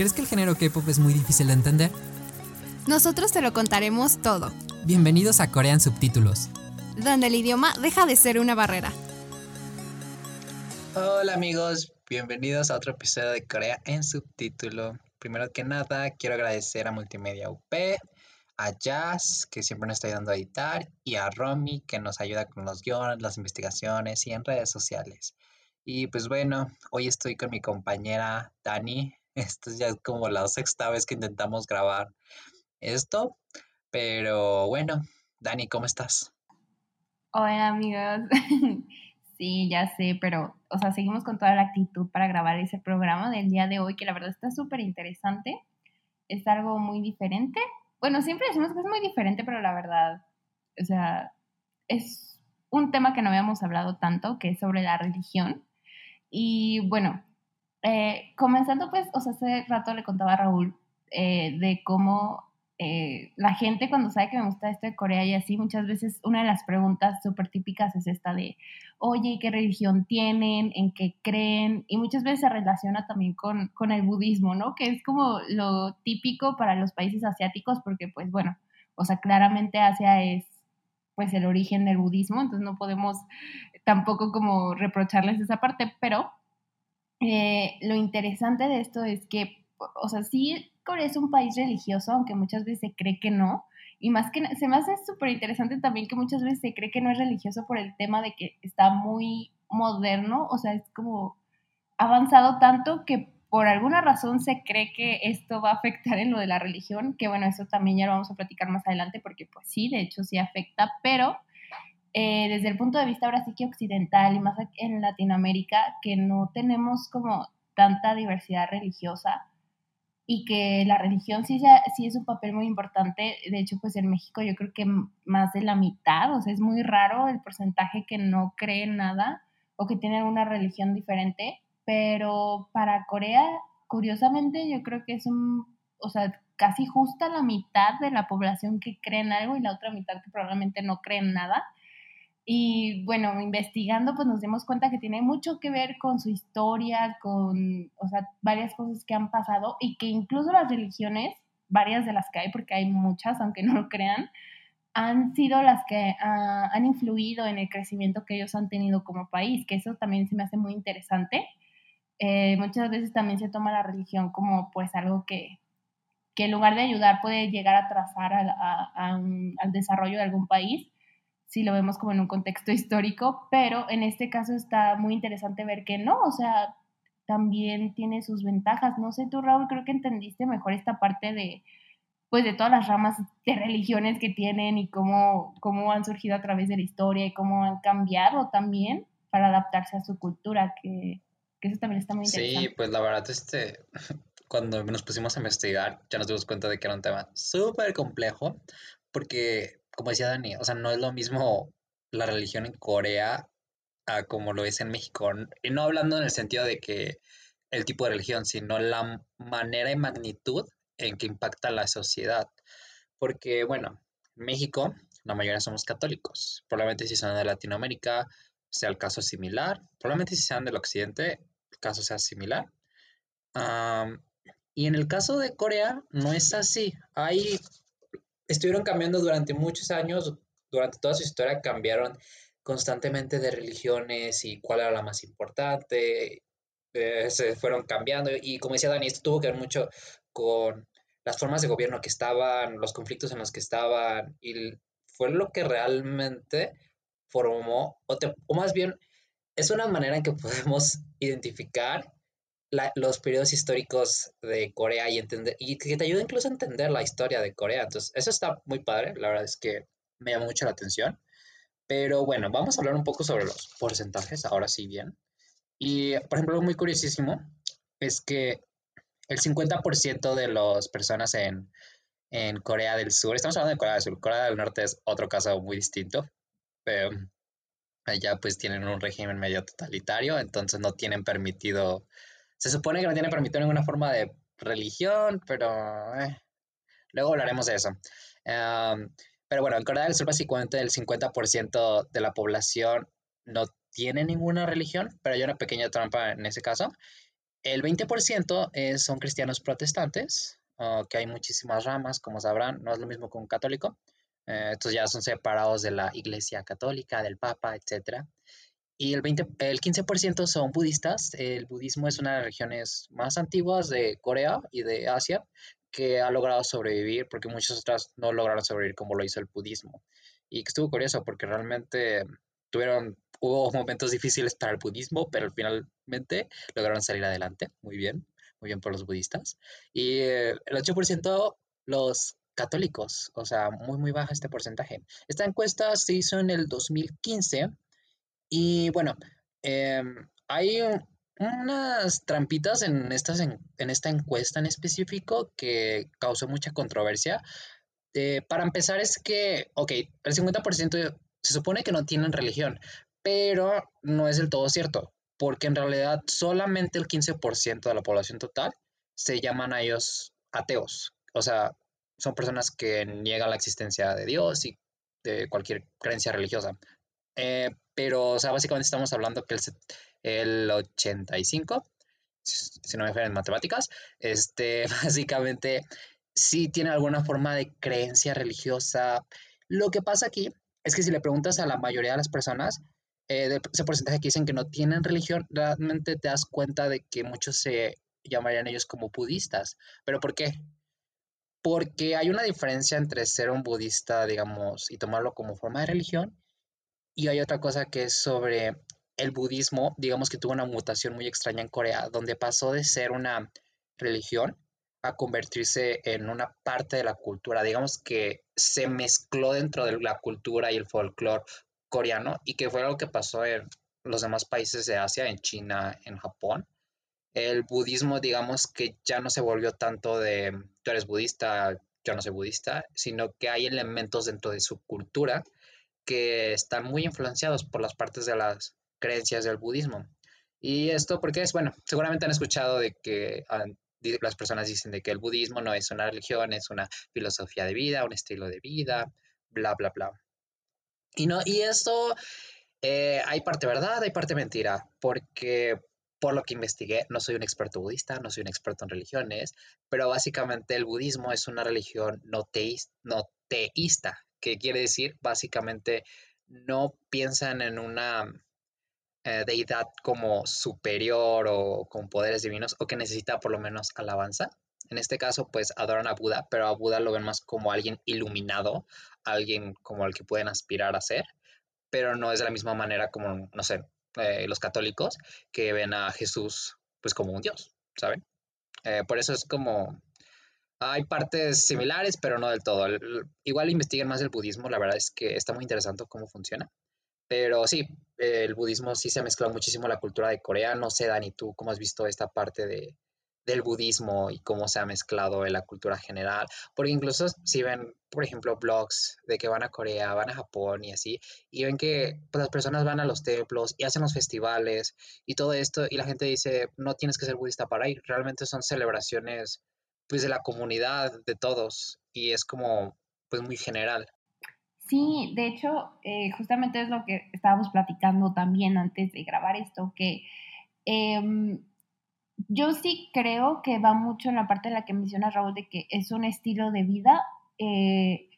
¿Crees que el género K-pop es muy difícil de entender? Nosotros te lo contaremos todo, Bienvenidos a Corean Subtítulos. donde el idioma deja de ser una barrera. Hola amigos, bienvenidos a otro episodio de Corea en subtítulo. Primero que nada, quiero agradecer a Multimedia UP, a Jazz, que siempre nos está ayudando a editar, y a Romy, que nos ayuda con los guiones, las investigaciones y en redes sociales. Y pues bueno, hoy estoy con mi compañera Dani. Esto ya como la sexta vez que intentamos grabar esto, pero bueno, Dani, ¿cómo estás? Hola amigos. Sí, ya sé, pero, o sea, seguimos con toda la actitud para grabar ese programa del día de hoy, que la verdad está súper interesante. Es algo muy diferente. Bueno, siempre decimos que es muy diferente, pero la verdad, o sea, es un tema que no habíamos hablado tanto, que es sobre la religión. Y bueno, eh, comenzando pues, o sea, hace rato le contaba a Raúl eh, de cómo eh, la gente cuando sabe que me gusta esto de Corea y así, muchas veces una de las preguntas súper típicas es esta de, oye, ¿qué religión tienen? ¿En qué creen? Y muchas veces se relaciona también con, con el budismo, ¿no? Que es como lo típico para los países asiáticos porque, pues bueno, o sea, claramente Asia es pues el origen del budismo, entonces no podemos tampoco como reprocharles esa parte, pero lo interesante de esto es que, o sea, sí, Corea es un país religioso, aunque muchas veces se cree que no. Y más que se me hace súper interesante también que muchas veces se cree que no es religioso por el tema de que está muy moderno, o sea, es como avanzado tanto que por alguna razón se cree que esto va a afectar en lo de la religión, que bueno, eso también ya lo vamos a platicar más adelante porque pues sí, de hecho sí afecta, pero eh, desde el punto de vista ahora sí que occidental y más en Latinoamérica, que no tenemos como tanta diversidad religiosa y que la religión sí, ya- sí es un papel muy importante. De hecho, pues en México yo creo que más de la mitad, o sea, es muy raro el porcentaje que no cree en nada o que tiene alguna religión diferente, pero para Corea, curiosamente, yo creo que es un, o sea, casi justa la mitad de la población que cree en algo y la otra mitad que probablemente no cree en nada. Y bueno, investigando, pues nos dimos cuenta que tiene mucho que ver con su historia, con, o sea, varias cosas que han pasado y que incluso las religiones, varias de las que hay, porque hay muchas, aunque no lo crean, han sido las que ah, han influido en el crecimiento que ellos han tenido como país, que eso también se me hace muy interesante. Eh, muchas veces también se toma la religión como pues algo que, que en lugar de ayudar puede llegar a atrasar al, a- a un- al desarrollo de algún país si lo vemos como en un contexto histórico, pero en este caso está muy interesante ver que no, o sea, también tiene sus ventajas. No sé tú, Raúl, creo que entendiste mejor esta parte de, pues, de todas las ramas de religiones que tienen y cómo, cómo han surgido a través de la historia y cómo han cambiado también para adaptarse a su cultura, que, que eso también está muy Sí, interesante. pues la verdad, este, cuando nos pusimos a investigar, ya nos dimos cuenta de que era un tema súper complejo, porque, como decía Dani, o sea, no es lo mismo la religión en Corea a como lo es en México. Y no hablando en el sentido de que el tipo de religión, sino la manera y magnitud en que impacta la sociedad. Porque, bueno, en México, la mayoría somos católicos. Probablemente si son de Latinoamérica, sea el caso similar. Probablemente si sean del occidente, el caso sea similar. Am, y en el caso de Corea, no es así. Ahí estuvieron cambiando durante muchos años, durante toda su historia cambiaron constantemente de religiones y cuál era la más importante. eh, se fueron cambiando y como decía Dani, esto tuvo que ver mucho con las formas de gobierno que estaban, los conflictos en los que estaban y fue lo que realmente formó, o, o más bien es una manera en que podemos identificar la- los periodos históricos de Corea y entender, y que te ayuda incluso a entender la historia de Corea. Entonces, eso está muy padre, la verdad es que me llama mucho la atención. Pero bueno, vamos a hablar un poco sobre los porcentajes, ahora sí bien. Y, por ejemplo, algo muy curiosísimo es que el 50% de las personas en, en Corea del Sur, estamos hablando de Corea del Sur, Corea del Norte es otro caso muy distinto, pero allá pues tienen un régimen medio totalitario, entonces no tienen permitido, se supone que no tienen permitido ninguna forma de religión, pero eh, luego hablaremos de eso. pero bueno, en Corea del Sur básicamente el 50% de la población no tiene ninguna religión, pero hay una pequeña trampa en ese caso. El 20% son cristianos protestantes, que hay muchísimas ramas, como sabrán, no es lo mismo con un católico. Eh, estos ya son separados de la Iglesia Católica, del Papa, etc. Y el, 20, el 15% son budistas. El budismo es una de las religiones más antiguas de Corea y de Asia que ha logrado sobrevivir porque muchas otras no lograron sobrevivir como lo hizo el budismo. Y estuvo curioso porque realmente tuvieron, hubo momentos difíciles para el budismo, pero finalmente lograron salir adelante. Muy bien, muy bien por los budistas. Y el 8% los católicos, o sea, muy, muy baja este porcentaje. Esta encuesta se hizo en el 2015 y bueno, em, hay unas trampitas en, estas, en, esta encuesta en específico que causó mucha controversia. Eh, para empezar es que, ok, el 50% se supone que no tienen religión, pero no es del todo cierto, porque en realidad solamente el 15% de la población total se llaman a ellos ateos. O sea, son personas que niegan la existencia de Dios y de cualquier creencia religiosa. Eh, pero, o sea, básicamente estamos hablando que el, el 85, si no me falla en matemáticas, este, básicamente sí tiene alguna forma de creencia religiosa. Lo que pasa aquí es que si le preguntas a la mayoría de las personas, eh, de ese porcentaje que dicen que no tienen religión, realmente te das cuenta de que muchos se llamarían ellos como budistas. ¿Pero por qué? Porque hay una diferencia entre ser un budista, digamos, y tomarlo como forma de religión, y hay otra cosa que es sobre el budismo, digamos que tuvo una mutación muy extraña en Corea, donde pasó de ser una religión a convertirse en una parte de la cultura, digamos que se mezcló dentro de la cultura y el folclore coreano y que fue algo que pasó en los demás países de Asia, en China, en Japón, el budismo, digamos que ya no se volvió tanto de tú eres budista, yo no soy budista, sino que hay elementos dentro de su cultura que están muy influenciados por las partes de las creencias del budismo. Y esto porque es, bueno, seguramente han escuchado de que las personas dicen de que el budismo no es una religión, es una filosofía de vida, un estilo de vida, bla, bla, bla. Y, no, y esto eh, hay parte verdad, hay parte mentira, porque por lo que investigué, no soy un experto budista, no soy un experto en religiones, pero básicamente el budismo es una religión no teísta, que quiere decir básicamente no piensan en una eh, deidad como superior o con poderes divinos o que necesita por lo menos alabanza. En este caso, pues adoran a Buda, pero a Buda lo ven más como alguien iluminado, alguien como el que pueden aspirar a ser, pero no es de la misma manera como, no sé, eh, los católicos que ven a Jesús pues como un Dios, ¿saben? Eh, por eso es como, hay partes similares, pero no del todo. Igual investiguen más el budismo, la verdad es que está muy interesante cómo funciona. Pero sí, el budismo sí se ha mezclado muchísimo la cultura de Corea. No sé, Dani, tú cómo has visto esta parte de, del budismo y cómo se ha mezclado en la cultura general. Porque incluso si ven, por ejemplo, blogs de que van a Corea, van a Japón y así, y ven que pues, las personas van a los templos y hacen los festivales y todo esto, y la gente dice, no tienes que ser budista para ir, realmente son celebraciones pues de la comunidad, de todos, y es como pues muy general. Sí, de hecho, eh, justamente es lo que estábamos platicando también antes de grabar esto, que em, yo sí creo que va mucho en la parte de la que menciona Raúl de que es un estilo de vida eh,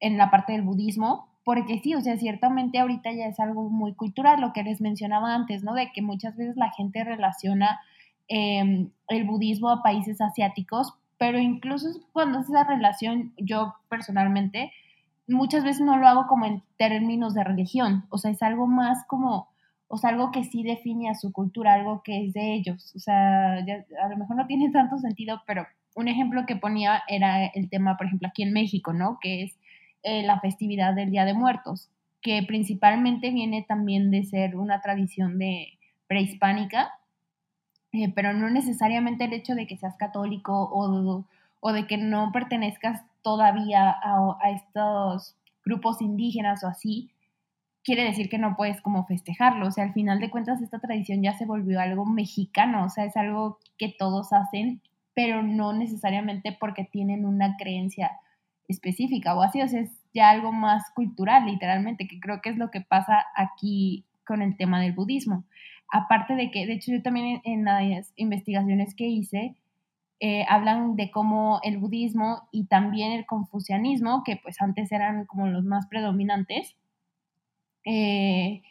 en la parte del budismo, porque sí, o sea, ciertamente ahorita ya es algo muy cultural, lo que les mencionaba antes, ¿no? De que muchas veces la gente relaciona em, el budismo a países asiáticos, pero incluso cuando hace esa relación, yo personalmente, muchas veces no lo hago como en términos de religión, o sea, es algo más como o sea, algo que sí define a su cultura, algo que es de ellos. O sea, a lo mejor no tiene tanto sentido, pero un ejemplo que ponía era el tema, por ejemplo, aquí en México, ¿no? Que es eh, la festividad del Día de Muertos, que principalmente viene también de ser una tradición de prehispánica eh, pero no necesariamente el hecho de que seas católico o, o de que no pertenezcas todavía a, a, estos grupos indígenas o así, quiere decir que no puedes como festejarlo. O sea, al final de cuentas esta tradición ya se volvió algo mexicano, o sea, es algo que todos hacen, pero no necesariamente porque tienen una creencia específica o así, o sea, es ya algo más cultural, literalmente, que creo que es lo que pasa aquí con el tema del budismo. Aparte de que, de hecho, yo también en, las investigaciones que hice, eh, hablan de cómo el budismo y también el confucianismo, que pues antes eran como los más predominantes, eh,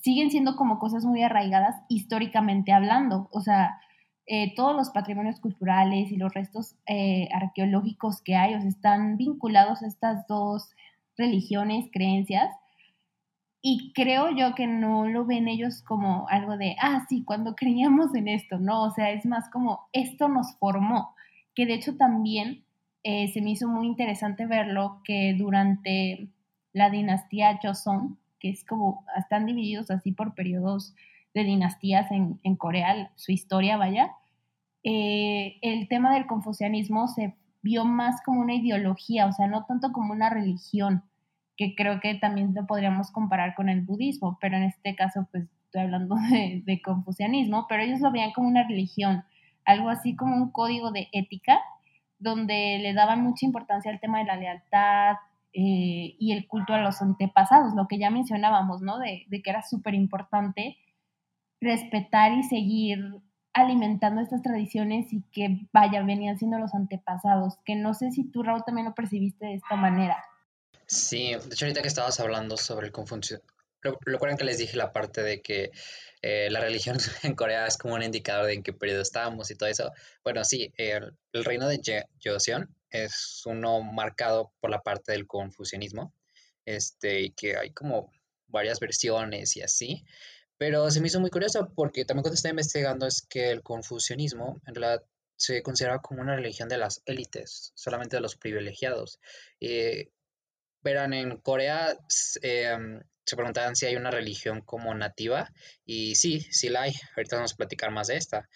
siguen siendo como cosas muy arraigadas históricamente hablando. O sea, eh, todos los patrimonios culturales y los restos arqueológicos que hay, o están vinculados a estas dos religiones, creencias, y creo yo que no lo ven ellos como algo de, ah, sí, cuando creíamos en esto, ¿no? O sea, es más como, esto nos formó, que de hecho también eh, se me hizo muy interesante verlo que durante la dinastía Joseon, que es como, están divididos así por periodos de dinastías en, en Corea, su historia, vaya, eh, el tema del confucianismo se vio más como una ideología, o sea, no tanto como una religión que creo que también lo podríamos comparar con el budismo, pero en este caso pues estoy hablando de, confucianismo, pero ellos lo veían como una religión, algo así como un código de ética, donde le daban mucha importancia al tema de la lealtad eh, y el culto a los antepasados, lo que ya mencionábamos, ¿no? De, de que era súper importante respetar y seguir alimentando estas tradiciones y que, vaya, venían siendo los antepasados, que no sé si tú, Raúl, también lo percibiste de esta manera. Sí, de hecho ahorita que estabas hablando sobre el Confucio, recuerdan que les dije la parte de que eh, la religión en Corea es como un indicador de en qué periodo estamos y todo eso. Bueno, sí, el, reino de Joseon es uno marcado por la parte del confucianismo, este, y que hay como varias versiones y así. Pero se me hizo muy curioso porque también cuando estaba investigando es que el confucianismo en realidad se considera como una religión de las élites, solamente de los privilegiados. Eh, verán, en Corea em, se preguntaban si hay una religión como nativa y sí, sí la hay. Ahorita vamos a platicar más de esta.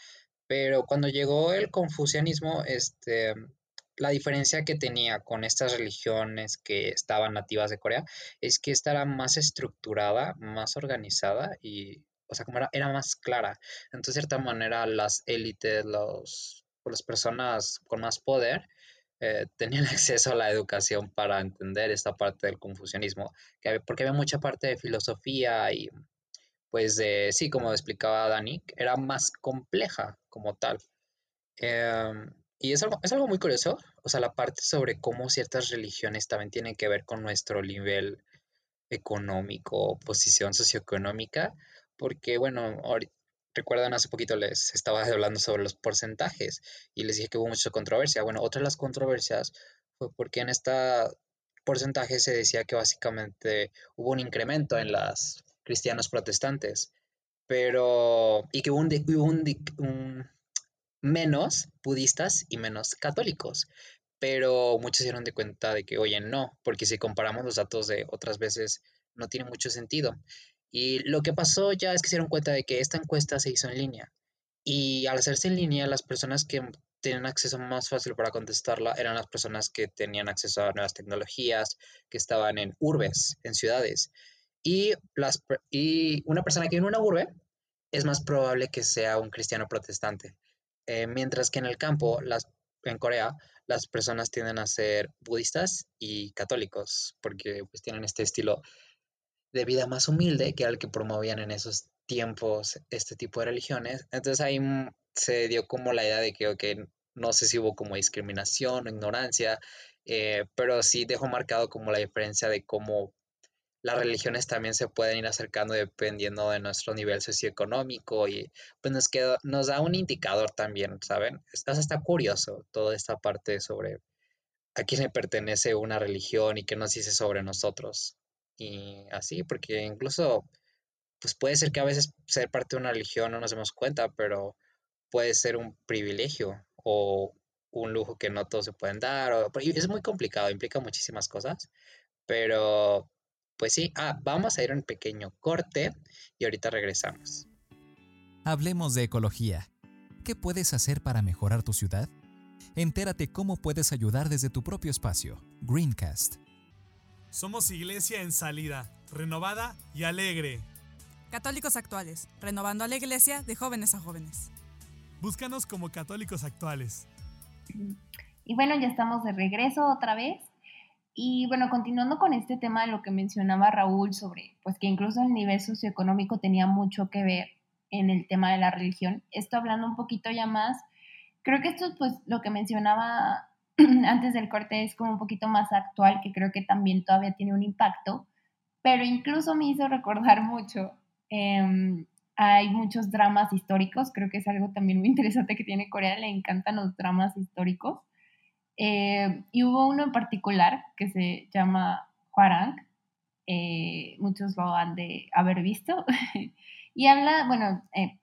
Pero cuando llegó el confucianismo, este, la diferencia que tenía con estas religiones que estaban nativas de Corea es que esta era más estructurada, más organizada y, o sea, como era, era más clara. Entonces, de cierta manera, las élites, los, las personas con más poder, eh, tenían acceso a la educación para entender esta parte del confucianismo, porque había mucha parte de filosofía y pues de, sí, como explicaba Dani, era más compleja como tal. Em, y es algo, es algo muy curioso, o sea, la parte sobre cómo ciertas religiones también tienen que ver con nuestro nivel económico, posición socioeconómica, porque bueno, Recuerdan, hace poquito les estaba hablando sobre los porcentajes y les dije que hubo mucha controversia. Bueno, otra de las controversias fue porque en este porcentaje se decía que básicamente hubo un incremento en los cristianos protestantes, pero y que hubo un, menos budistas y menos católicos. Pero muchos se dieron de cuenta de que, oye, no, porque si comparamos los datos de otras veces, no tiene mucho sentido. Y lo que pasó ya es que se dieron cuenta de que esta encuesta se hizo en línea. Y al hacerse en línea, las personas que tenían acceso más fácil para contestarla eran las personas que tenían acceso a nuevas tecnologías, que estaban en urbes, en ciudades. Y, las, y una persona que vive en una urbe es más probable que sea un cristiano protestante. Eh, mientras que en el campo, las, en Corea, las personas tienden a ser budistas y católicos, porque pues tienen este estilo de vida más humilde, que era el que promovían en esos tiempos este tipo de religiones. Entonces ahí mm, se dio como la idea de que, no sé si hubo como discriminación o ignorancia, eh, pero sí dejó marcado como la diferencia de cómo las religiones también se pueden ir acercando dependiendo de nuestro nivel socioeconómico y pues nos, queda, nos da un indicador también, ¿saben? Estás hasta curioso toda esta parte sobre a quién le pertenece una religión y qué nos dice sobre nosotros y así, porque incluso, pues puede ser que a veces ser parte de una religión no nos demos cuenta, pero puede ser un privilegio o un lujo que no todos se pueden dar. Es muy complicado, implica muchísimas cosas, pero pues sí, ah, vamos a ir a un pequeño corte y ahorita regresamos. Hablemos de ecología. qué puedes hacer para mejorar tu ciudad? Entérate cómo puedes ayudar desde tu propio espacio. Greencast. Somos iglesia en salida, renovada y alegre. Católicos actuales, renovando a la iglesia de jóvenes a jóvenes. Búscanos como católicos actuales. Y bueno, ya estamos de regreso otra vez. Y bueno, continuando con este tema de lo que mencionaba Raúl sobre, pues que incluso el nivel socioeconómico tenía mucho que ver en el tema de la religión. Esto hablando un poquito ya más, creo que esto pues lo que mencionaba antes del corte es como un poquito más actual, que creo que también todavía tiene un impacto, pero incluso me hizo recordar mucho. Em, hay muchos dramas históricos, creo que es algo también muy interesante que tiene Corea, le encantan los dramas históricos. Eh, y hubo uno en particular que se llama Huarang, eh, muchos lo han de haber visto, y habla, bueno, eh,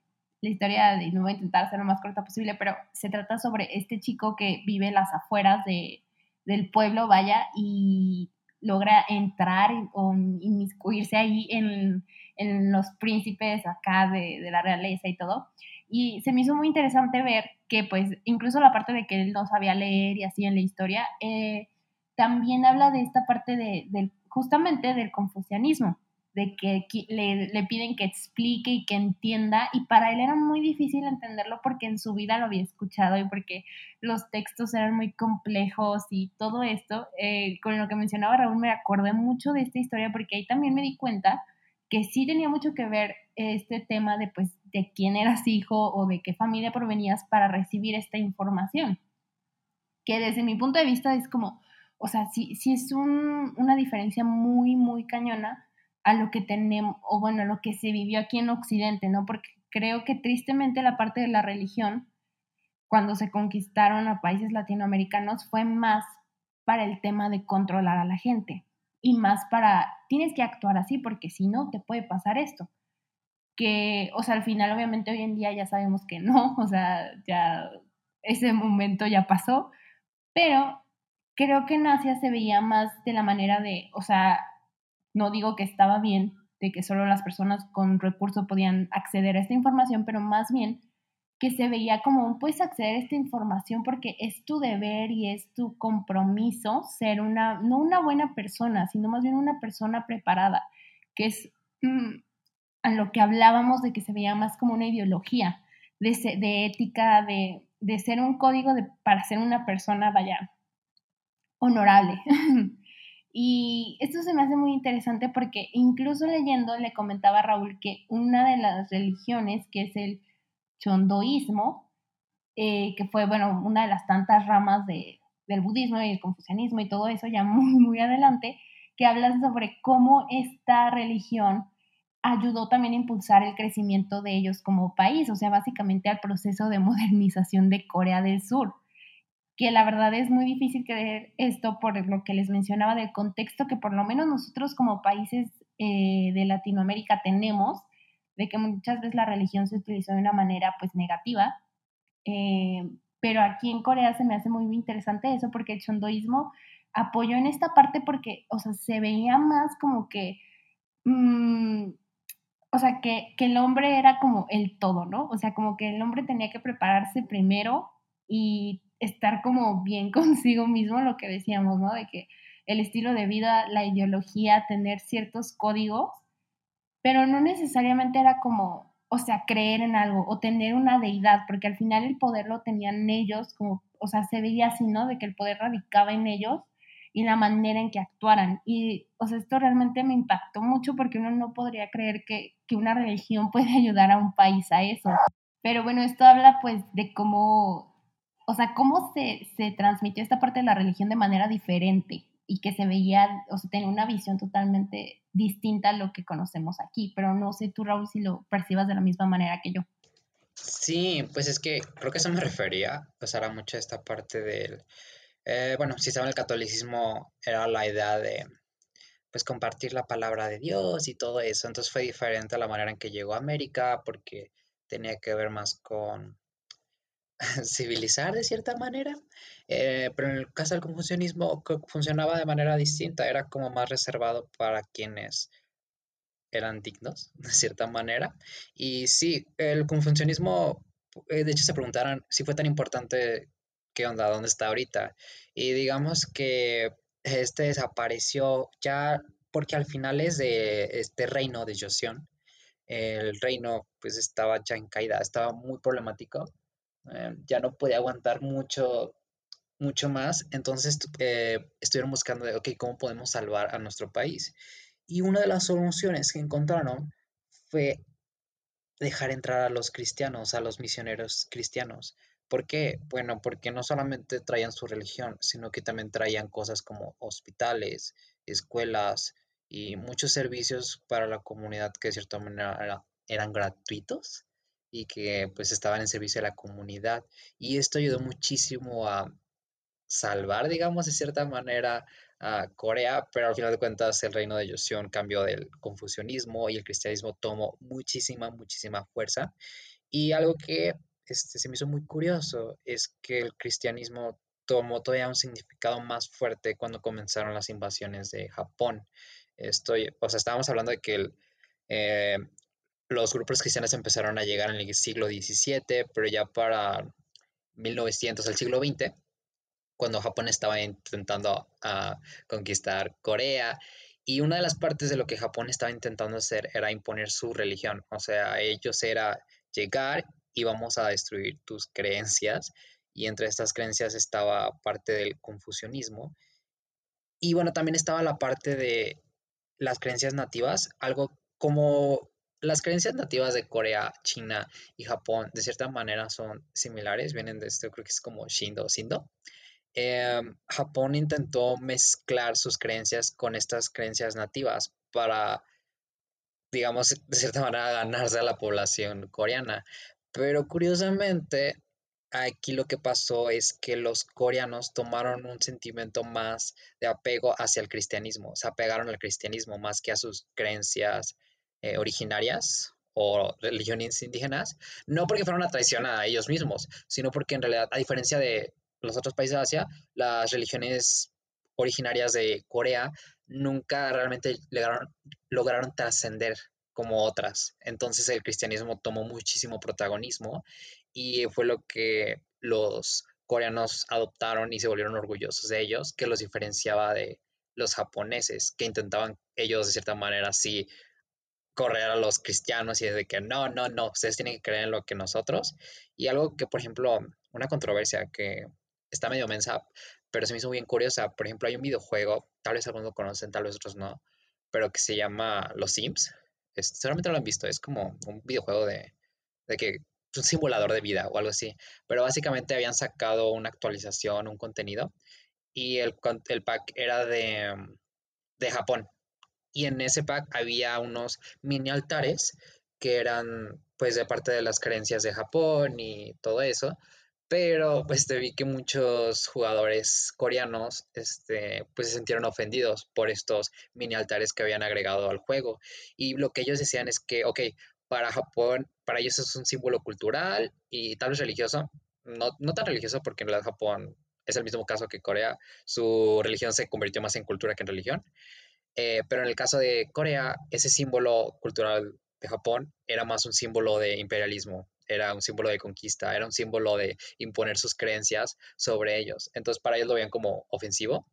la historia, de, no voy a intentar hacer lo más corta posible, pero se trata sobre este chico que vive las afueras de, del pueblo, vaya, y logra entrar o inmiscuirse ahí en, en los príncipes acá de, de, la realeza y todo. Y se me hizo muy interesante ver que pues incluso la parte de que él no sabía leer y así en la historia, eh, también habla de esta parte de, de, justamente del confucianismo, de que le, le, piden que explique y que entienda, y para él era muy difícil entenderlo porque en su vida lo había escuchado y porque los textos eran muy complejos y todo esto, eh, con lo que mencionaba Raúl, me acordé mucho de esta historia porque ahí también me di cuenta que sí tenía mucho que ver este tema de pues de quién eras hijo o de qué familia provenías para recibir esta información. Que desde mi punto de vista es como, o sea, sí, sí es un, una diferencia muy, muy cañona a lo que tenemos, o bueno, a lo que se vivió aquí en Occidente, ¿no? Porque creo que tristemente la parte de la religión, cuando se conquistaron a países latinoamericanos, fue más para el tema de controlar a la gente y más para, tienes que actuar así porque si no, te puede pasar esto. Que, o sea, al final obviamente hoy en día ya sabemos que no, o sea, ya ese momento ya pasó, pero creo que en Asia se veía más de la manera de, o sea, no digo que estaba bien, de que solo las personas con recursos podían acceder a esta información, pero más bien que se veía como puedes acceder a esta información porque es tu deber y es tu compromiso ser una, no una buena persona, sino más bien una persona preparada, que es mmm, a lo que hablábamos de que se veía más como una ideología de, de ética, de, de, ser un código de, para ser una persona, vaya, honorable. y esto se me hace muy interesante porque incluso leyendo le comentaba a Raúl que una de las religiones, que es el chondoísmo, eh, que fue, bueno, una de las tantas ramas de, del budismo y el confucianismo y todo eso, ya muy, muy adelante, que habla sobre cómo esta religión ayudó también a impulsar el crecimiento de ellos como país, o sea, básicamente al proceso de modernización de Corea del Sur, que la verdad es muy difícil creer esto por lo que les mencionaba del contexto que por lo menos nosotros como países eh, de Latinoamérica tenemos, de que muchas veces la religión se utilizó de una manera pues negativa, eh, pero aquí en Corea se me hace muy, interesante eso porque el chondoísmo apoyó en esta parte porque, o sea, se veía más como que, mmm, o sea, que, que el hombre era como el todo, ¿no? O sea, como que el hombre tenía que prepararse primero y estar como bien consigo mismo, lo que decíamos, ¿no? De que el estilo de vida, la ideología, tener ciertos códigos pero no necesariamente era como, o sea, creer en algo o tener una deidad, porque al final el poder lo tenían ellos, como, o sea, se veía así, ¿no? De que el poder radicaba en ellos y la manera en que actuaran. Y, o sea, esto realmente me impactó mucho porque uno no podría creer que, que una religión puede ayudar a un país a eso. Pero bueno, esto habla pues de cómo, o sea, cómo se, se transmitió esta parte de la religión de manera diferente y que se veía, o sea, tenía una visión totalmente distinta a lo que conocemos aquí, pero no sé tú, Raúl, si lo percibas de la misma manera que yo. Sí, pues es que creo que eso me refería, pues era mucho esta parte del, eh, bueno, si saben, el catolicismo era la idea de, pues, compartir la palabra de Dios y todo eso, entonces fue diferente a la manera en que llegó a América, porque tenía que ver más con civilizar de cierta manera, eh, pero en el caso del confucianismo funcionaba de manera distinta, era como más reservado para quienes eran dignos, de cierta manera. Y sí, el confucianismo eh, de hecho se preguntaron si fue tan importante, ¿qué onda? ¿Dónde está ahorita? Y digamos que este desapareció ya porque al final es de este reino de Joseon, el reino pues estaba ya en caída, estaba muy problemático, eh, ya no podía aguantar mucho, mucho más, entonces eh, estuvieron buscando de, ok, ¿cómo podemos salvar a nuestro país? Y una de las soluciones que encontraron fue dejar entrar a los cristianos, a los misioneros cristianos. ¿Por qué? Bueno, porque no solamente traían su religión, sino que también traían cosas como hospitales, escuelas y muchos servicios para la comunidad que de cierta manera eran gratuitos y que pues estaban en servicio de la comunidad. Y esto ayudó muchísimo a salvar, digamos, de cierta manera a Corea, pero al final de cuentas el reino de Joseon cambió del confucianismo y el cristianismo tomó muchísima, muchísima fuerza. Y algo que este, se me hizo muy curioso es que el cristianismo tomó todavía un significado más fuerte cuando comenzaron las invasiones de Japón. Estoy, o sea, estábamos hablando de que eh, los grupos cristianos empezaron a llegar en el siglo XVII, pero ya para 1900, el siglo XX, cuando Japón estaba intentando ah, conquistar Corea. Y una de las partes de lo que Japón estaba intentando hacer era imponer su religión. O sea, ellos era llegar y vamos a destruir tus creencias. Y entre estas creencias estaba parte del confucianismo. Y bueno, también estaba la parte de las creencias nativas, algo como las creencias nativas de Corea, China y Japón, de cierta manera son similares, vienen de esto, creo que es como Shindo, Sindo. Em, Japón intentó mezclar sus creencias con estas creencias nativas para, digamos, de cierta manera ganarse a la población coreana. Pero curiosamente, aquí lo que pasó es que los coreanos tomaron un sentimiento más de apego hacia el cristianismo, se apegaron al cristianismo más que a sus creencias eh, originarias o religiones indígenas, no porque fueron una traición a ellos mismos, sino porque en realidad, a diferencia de los otros países de Asia, las religiones originarias de Corea nunca realmente lograron, trascender como otras. Entonces el cristianismo tomó muchísimo protagonismo y fue lo que los coreanos adoptaron y se volvieron orgullosos de ellos, que los diferenciaba de los japoneses, que intentaban ellos de cierta manera así correr a los cristianos y de que no, no, no, ustedes tienen que creer en lo que nosotros. Y algo que, por ejemplo, una controversia que está medio mensa, pero se me hizo bien curiosa. Por ejemplo, hay un videojuego, tal vez algunos lo conocen, tal vez otros no, pero que se llama Los Sims. Es, seguramente lo han visto, es como un videojuego de, de que un simulador de vida o algo así. Pero básicamente habían sacado una actualización, un contenido, y el, el pack era de, de Japón. Y en ese pack había unos mini altares que eran pues de parte de las creencias de Japón y todo eso, pero pues te vi que muchos jugadores coreanos este, pues se sintieron ofendidos por estos mini altares que habían agregado al juego. Y lo que ellos decían es que, ok, para Japón, para ellos es un símbolo cultural y tal vez religioso, no, no tan religioso porque en Japón es el mismo caso que Corea, su religión se convirtió más en cultura que en religión. Eh, pero en el caso de Corea, ese símbolo cultural de Japón era más un símbolo de imperialismo, era un símbolo de conquista, era un símbolo de imponer sus creencias sobre ellos. Entonces para ellos lo veían como ofensivo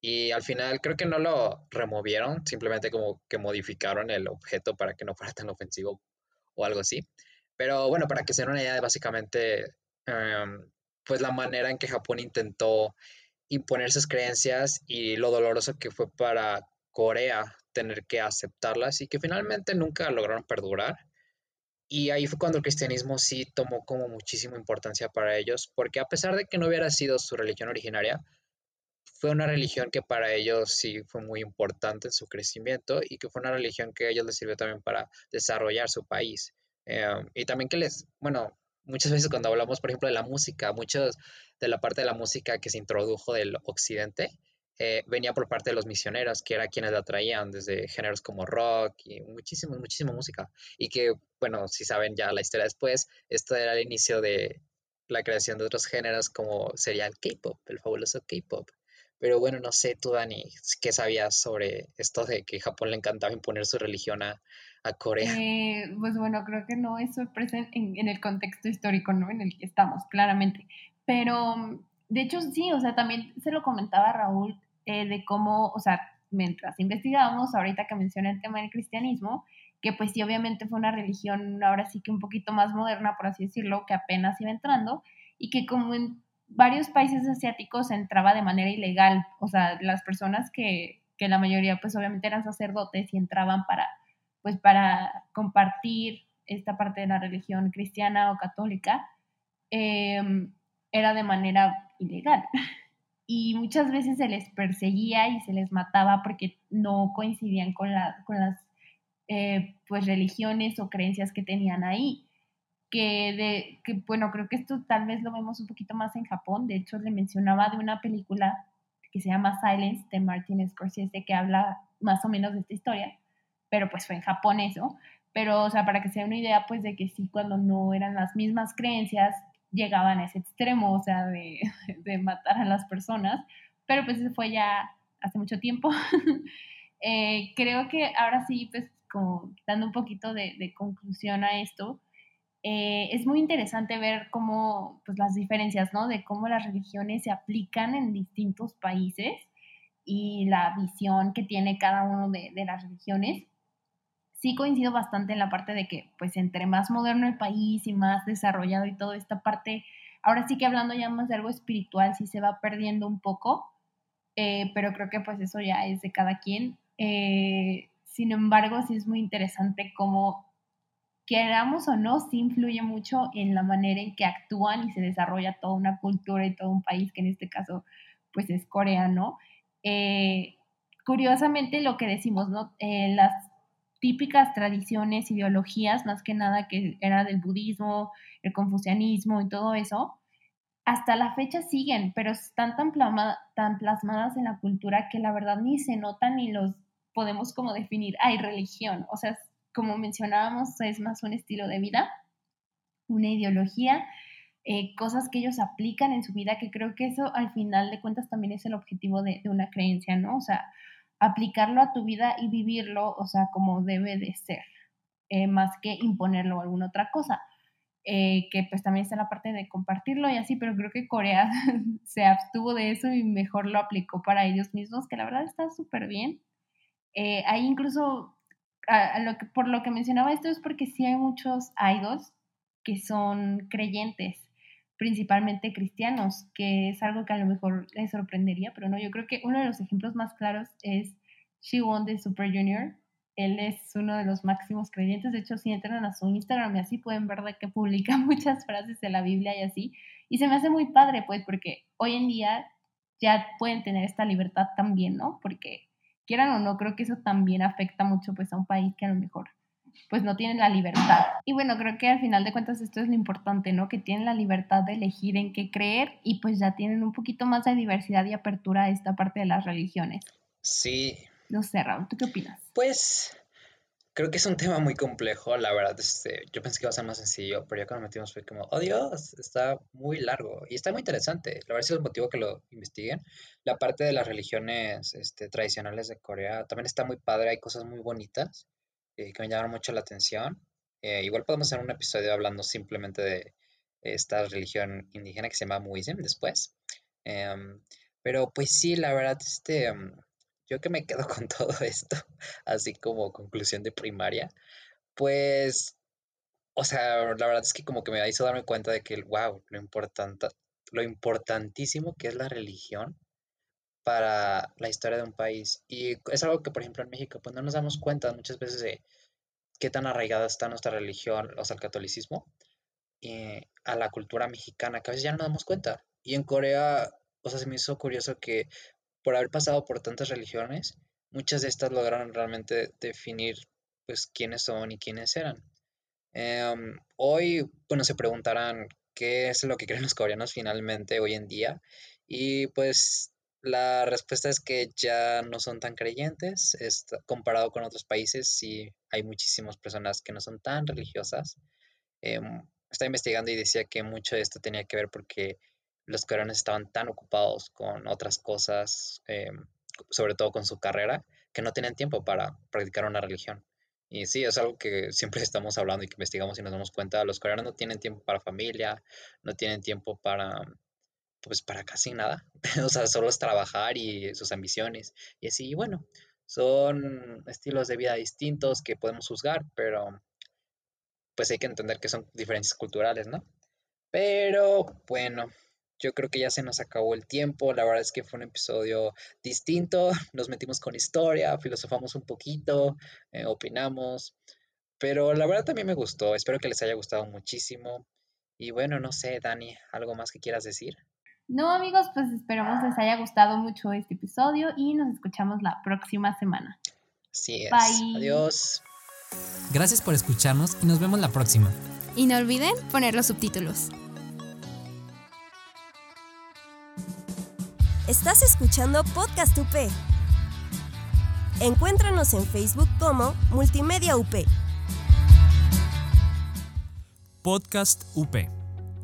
y al final creo que no lo removieron, simplemente como que modificaron el objeto para que no fuera tan ofensivo o algo así. Pero bueno, para que se den una idea de básicamente, em, pues la manera en que Japón intentó imponer sus creencias y lo doloroso que fue para Corea tener que aceptarlas y que finalmente nunca lograron perdurar. Y ahí fue cuando el cristianismo sí tomó como muchísima importancia para ellos, porque a pesar de que no hubiera sido su religión originaria, fue una religión que para ellos sí fue muy importante en su crecimiento y que fue una religión que a ellos les sirvió también para desarrollar su país. Eh, y también que les, bueno, muchas veces cuando hablamos, por ejemplo, de la música, muchos de la parte de la música que se introdujo del occidente, eh, venía por parte de los misioneros, que era quienes la traían desde géneros como rock y muchísimo, muchísima música. Y que, bueno, si saben ya la historia después, esto era el inicio de la creación de otros géneros como sería el K-pop, el fabuloso K-pop. Pero bueno, no sé tú, Dani, ¿qué sabías sobre esto de que Japón le encantaba imponer su religión a, a Corea? Eh, pues bueno, creo que no es sorpresa en, en, el contexto histórico, ¿no? En el que estamos, claramente. Pero, de hecho, sí, o sea, también se lo comentaba Raúl eh, de cómo, o sea, mientras investigábamos, ahorita que mencioné el tema del cristianismo, que pues sí, obviamente fue una religión ahora sí que un poquito más moderna, por así decirlo, que apenas iba entrando, y que como en varios países asiáticos entraba de manera ilegal, o sea, las personas que, que la mayoría pues obviamente eran sacerdotes y entraban para pues para compartir esta parte de la religión cristiana o católica, eh, era de manera ilegal. Y muchas veces se les perseguía y se les mataba porque no coincidían con, la, con las eh, pues religiones o creencias que tenían ahí. Que, de, que, bueno, creo que esto tal vez lo vemos un poquito más en Japón. De hecho, le mencionaba de una película que se llama Silence de Martin Scorsese que habla más o menos de esta historia, pero pues fue en Japón eso. Pero, o sea, para que se den una idea, pues de que sí, cuando no eran las mismas creencias, llegaban a ese extremo, o sea, de, de matar a las personas, pero pues eso fue ya hace mucho tiempo. eh, creo que ahora sí, pues como dando un poquito de, conclusión a esto, eh, es muy interesante ver cómo, pues las diferencias, ¿no? De cómo las religiones se aplican en distintos países y la visión que tiene cada uno de, de las religiones sí coincido bastante en la parte de que, pues, entre más moderno el país y más desarrollado y toda esta parte, ahora sí que hablando ya más de algo espiritual, sí se va perdiendo un poco, eh, pero creo que pues eso ya es de cada quien. Eh, sin embargo, sí es muy interesante cómo, queramos o no, sí influye mucho en la manera en que actúan y se desarrolla toda una cultura y todo un país, que en este caso, pues es coreano. Eh, curiosamente, lo que decimos, ¿no? Eh, las típicas tradiciones, ideologías, más que nada que era del budismo, el confucianismo y todo eso, hasta la fecha siguen, pero están tan, plasmadas en la cultura que la verdad ni se notan ni los podemos como definir, hay religión, o sea, como mencionábamos, es más un estilo de vida, una ideología, eh, cosas que ellos aplican en su vida, que creo que eso al final de cuentas también es el objetivo de, de una creencia, ¿no? O sea, aplicarlo a tu vida y vivirlo, o sea, como debe de ser, eh, más que imponerlo a alguna otra cosa. Eh, que pues también está la parte de compartirlo y así, pero creo que Corea se abstuvo de eso y mejor lo aplicó para ellos mismos, que la verdad está súper bien. Eh, hay incluso, por lo que mencionaba esto es porque sí hay muchos idols que son creyentes, principalmente cristianos, que es algo que a lo mejor les sorprendería, pero no, yo creo que uno de los ejemplos más claros es Won de Super Junior. Él es uno de los máximos creyentes, de hecho si entran a su Instagram y así pueden ver de que publica muchas frases de la Biblia y así, y se me hace muy padre pues porque hoy en día ya pueden tener esta libertad también, ¿no? Porque quieran o no, creo que eso también afecta mucho pues a un país que a lo mejor pues no tienen la libertad. Y bueno, creo que al final de cuentas esto es lo importante, ¿no? Que tienen la libertad de elegir en qué creer y pues ya tienen un poquito más de diversidad y apertura a esta parte de las religiones. Sí. No sé, Raúl, ¿tú qué opinas? Pues creo que es un tema muy complejo, la verdad, este, yo pensé que iba a ser más sencillo, pero ya cuando metimos fue como, oh Dios, está muy largo y está muy interesante, la verdad es el motivo que lo investiguen. La parte de las religiones este, tradicionales de Corea también está muy padre, hay cosas muy bonitas eh, que me llamaron mucho la atención. Eh, igual podemos hacer un episodio hablando simplemente de esta religión indígena que se llama Muism después. Em, pero pues sí, la verdad, este, em, yo que me quedo con todo esto, así como conclusión de primaria, pues, o sea, la verdad es que como que me hizo darme cuenta de que, wow, lo, importante, lo importantísimo que es la religión para la historia de un país. Y es algo que, por ejemplo, en México, pues no nos damos cuenta muchas veces de qué tan arraigada está nuestra religión, o sea, el catolicismo, y a la cultura mexicana, que a veces ya no nos damos cuenta. Y en Corea, o sea, se me hizo curioso que por haber pasado por tantas religiones, muchas de estas lograron realmente definir, pues, quiénes son y quiénes eran. Em, hoy, bueno, se preguntarán qué es lo que creen los coreanos finalmente hoy en día. Y pues la respuesta es que ya no son tan creyentes, comparado con otros países, sí hay muchísimas personas que no son tan religiosas. Eh, estaba investigando y decía que mucho de esto tenía que ver porque los coreanos estaban tan ocupados con otras cosas, eh, sobre todo con su carrera, que no tenían tiempo para practicar una religión. Y sí, es algo que siempre estamos hablando y que investigamos y nos damos cuenta. Los coreanos no tienen tiempo para familia, no tienen tiempo para, pues, para casi nada. o sea, solo es trabajar y sus ambiciones. Y así, bueno, son estilos de vida distintos que podemos juzgar, pero pues hay que entender que son diferencias culturales, ¿no? Pero bueno, yo creo que ya se nos acabó el tiempo. La verdad es que fue un episodio distinto. Nos metimos con historia, filosofamos un poquito, eh, opinamos. Pero la verdad también me gustó. Espero que les haya gustado muchísimo. Y bueno, no sé, Dani, ¿algo más que quieras decir? No, amigos, pues esperamos les haya gustado mucho este episodio y nos escuchamos la próxima semana. Así es. Bye. Adiós. Gracias por escucharnos y nos vemos la próxima. Y no olviden poner los subtítulos. Estás escuchando Podcast UP. Encuéntranos en Facebook como Multimedia UP. Podcast UP.